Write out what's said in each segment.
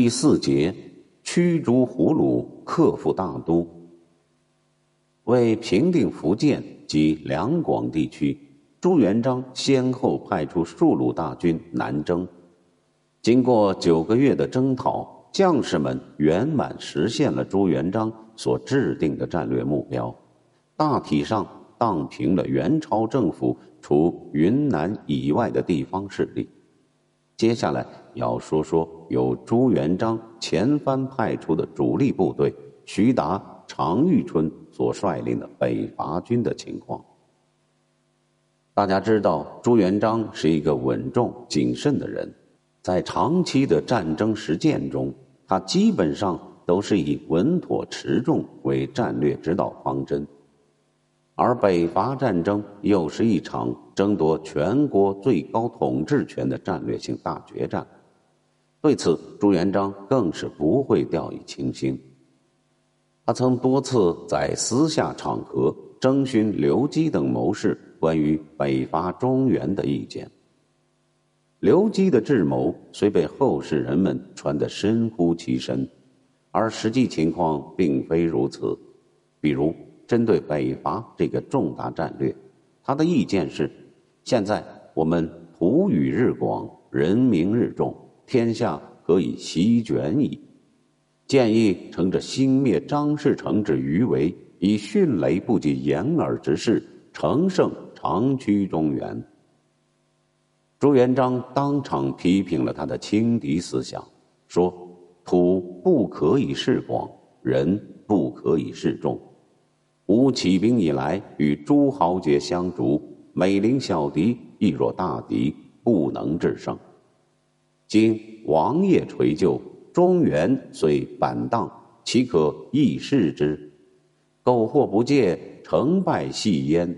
第四节，驱逐胡虏，克复大都。为平定福建及两广地区，朱元璋先后派出数路大军南征。经过九个月的征讨，将士们圆满实现了朱元璋所制定的战略目标，大体上荡平了元朝政府除云南以外的地方势力。接下来要说说由朱元璋前番派出的主力部队徐达、常遇春所率领的北伐军的情况。大家知道，朱元璋是一个稳重谨慎的人。在长期的战争实践中，他基本上都是以稳妥持重为战略指导方针，而北伐战争又是一场争夺全国最高统治权的战略性大决战。对此，朱元璋更是不会掉以轻心。他曾多次在私下场合征询刘基等谋士关于北伐中原的意见。刘基的智谋虽被后世人们传得深乎其神，而实际情况并非如此。比如，针对北伐这个重大战略，他的意见是：现在我们土宇日广，人民日众，天下可以席卷矣。建议乘着兴灭张士诚之余为，以迅雷不及掩耳之势，乘胜长驱中原。朱元璋当场批评了他的轻敌思想，说：“土不可以示广，人不可以示众。吾起兵以来，与诸豪杰相逐，每临小敌，亦若大敌，不能制胜。今王业垂旧，中原虽板荡，岂可易事之？苟或不戒，成败系焉。”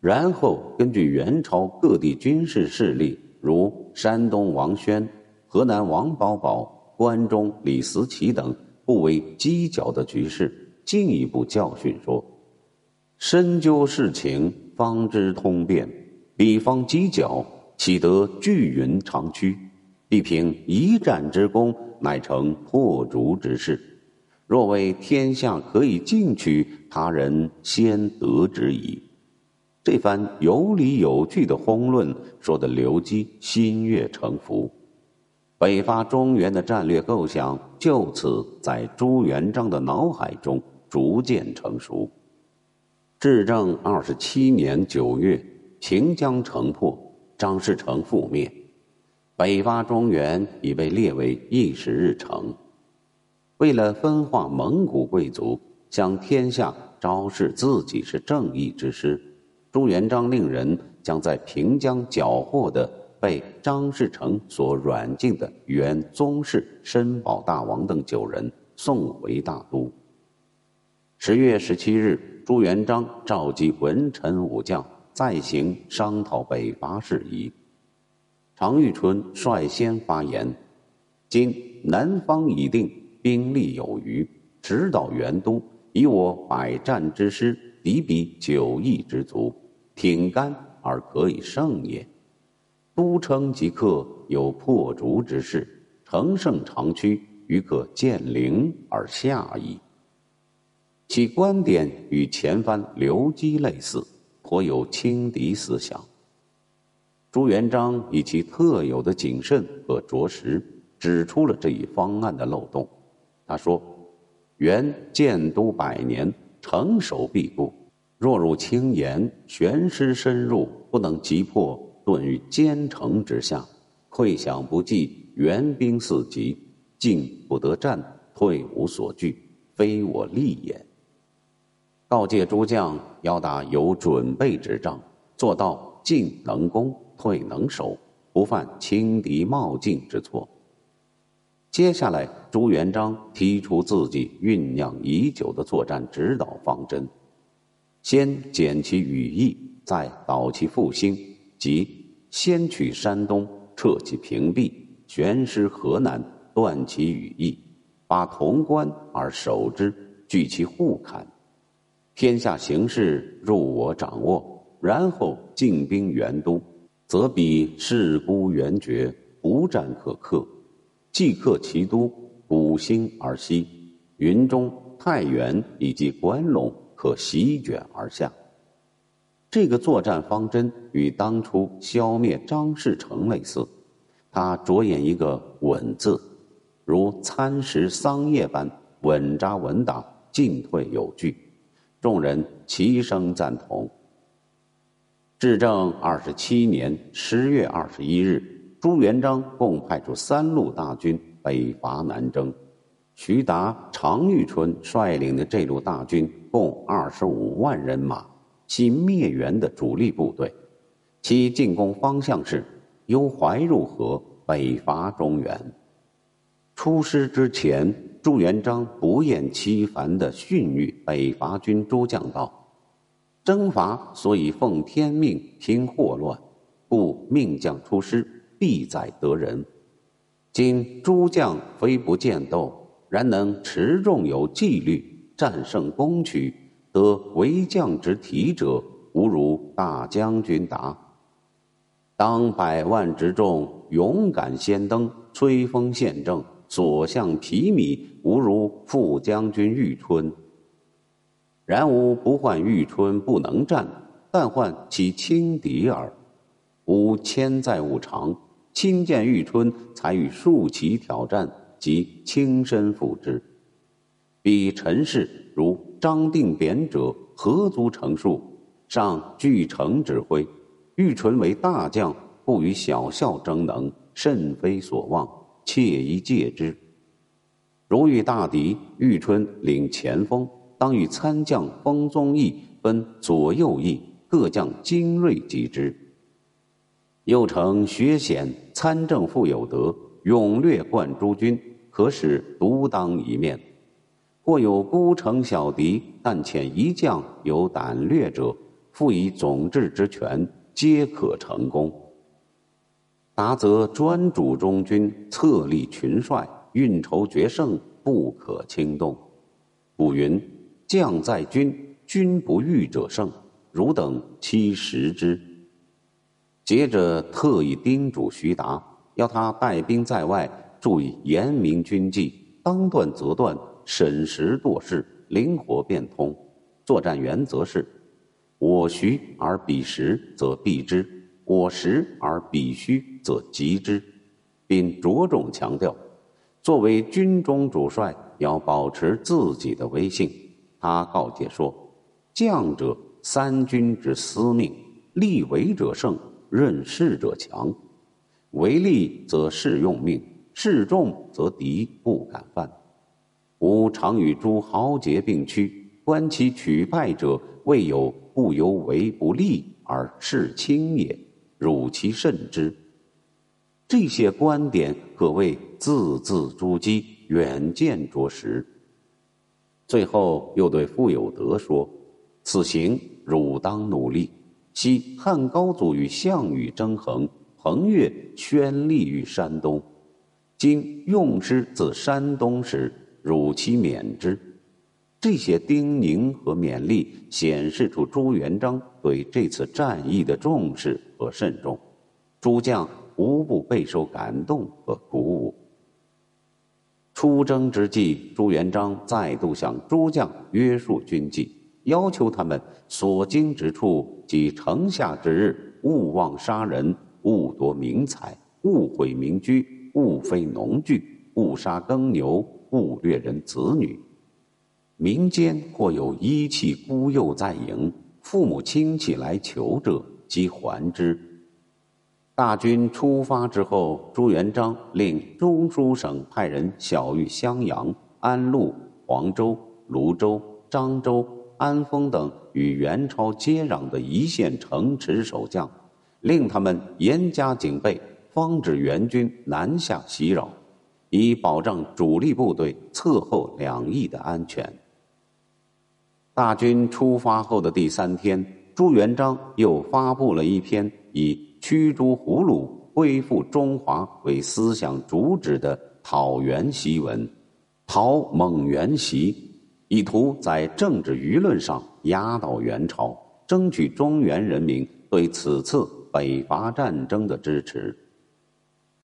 然后根据元朝各地军事势力，如山东王宣、河南王保保、关中李思齐等不为犄角的局势，进一步教训说：深究事情，方知通变。彼方犄角，岂得聚云长驱？必凭一战之功，乃成破竹之势。若为天下可以进取，他人先得之矣。这番有理有据的轰论，说的刘基心悦诚服，北伐中原的战略构想就此在朱元璋的脑海中逐渐成熟。至正二十七年九月，平江城破，张士诚覆灭，北伐中原已被列为议事日程。为了分化蒙古贵族，向天下昭示自己是正义之师。朱元璋令人将在平江缴获的被张士诚所软禁的原宗室申宝大王等九人送回大都。十月十七日，朱元璋召集文臣武将再行商讨北伐事宜。常遇春率先发言：“今南方已定，兵力有余，直捣元都，以我百战之师，敌彼九亿之卒。”挺干而可以胜也，都城即刻有破竹之势，乘胜长驱，于可见陵而下矣。其观点与前番刘基类似，颇有轻敌思想。朱元璋以其特有的谨慎和着实，指出了这一方案的漏洞。他说：“元建都百年，成守必固。”若入轻言，悬师深入，不能击破，遁于坚城之下，溃响不济，援兵四急，进不得战，退无所惧，非我利也。告诫诸将要打有准备之仗，做到进能攻，退能守，不犯轻敌冒进之错。接下来，朱元璋提出自己酝酿已久的作战指导方针。先减其羽翼，再导其复兴，即先取山东，撤其平壁，悬师河南，断其羽翼，把潼关而守之，据其护坎，天下形势入我掌握，然后进兵元都，则彼势孤援绝，不战可克。即克其都古兴而西，云中、太原以及关陇可席卷而下。这个作战方针与当初消灭张士诚类似，他着眼一个“稳”字，如蚕食桑叶般稳扎稳打，进退有据。众人齐声赞同。至正二十七年十月二十一日，朱元璋共派出三路大军北伐南征。徐达、常遇春率领的这路大军共二十五万人马，系灭元的主力部队。其进攻方向是由淮入河，北伐中原。出师之前，朱元璋不厌其烦地训谕北伐军诸将道。征伐所以奉天命平祸乱，故命将出师，必在得人。今诸将非不见斗，然能持重有纪律，战胜攻取，得为将之体者，无如大将军达。当百万之众勇敢先登，吹风献正，所向披靡，无如副将军玉春。然吾不患玉春不能战，但患其轻敌耳。吾千载物长，亲见玉春，才与数骑挑战，即亲身辅之。彼陈氏如张定扁者，何足成数？上据城指挥，玉春为大将，不与小校争能，甚非所望，切宜戒之。如遇大敌，玉春领前锋。当与参将封宗义分左右翼，各将精锐击之。又称学显参政富有德，勇略冠诸军，可使独当一面。或有孤城小敌，但遣一将有胆略者，复以总制之权，皆可成功。达则专主中军，策立群帅，运筹决胜，不可轻动。古云。将在军，军不遇者胜。汝等期食之。接着特意叮嘱徐达，要他带兵在外，注意严明军纪，当断则断，审时度势，灵活变通。作战原则是：我徐而彼实，则避之；果实而彼虚，则极之。并着重强调，作为军中主帅，要保持自己的威信。他告诫说：“将者，三军之司命，立为者胜，任事者强。为利则事用命，事重则敌不敢犯。吾常与诸豪杰并驱，观其取败者，未有不由为不利而事轻也。汝其慎之。”这些观点可谓字字珠玑，远见卓识。最后又对傅有德说：“此行汝当努力。昔汉高祖与项羽争衡，彭越宣立于山东。今用师自山东时，汝其免之。”这些叮咛和勉励，显示出朱元璋对这次战役的重视和慎重。诸将无不备受感动和鼓舞。出征之际，朱元璋再度向诸将约束军纪，要求他们所经之处及城下之日，勿忘杀人，勿夺民财，勿毁民居，勿非农具，勿杀耕牛，勿掠人子女。民间或有遗弃孤幼在营，父母亲戚来求者，即还之。大军出发之后，朱元璋令中书省派人晓谕襄阳、安陆、黄州、泸州、漳州、安丰等与元朝接壤的一线城池守将，令他们严加警备，防止元军南下袭扰，以保障主力部队侧后两翼的安全。大军出发后的第三天，朱元璋又发布了一篇以。驱逐胡虏、恢复中华为思想主旨的讨袁檄文，讨蒙元檄，意图在政治舆论上压倒元朝，争取中原人民对此次北伐战争的支持。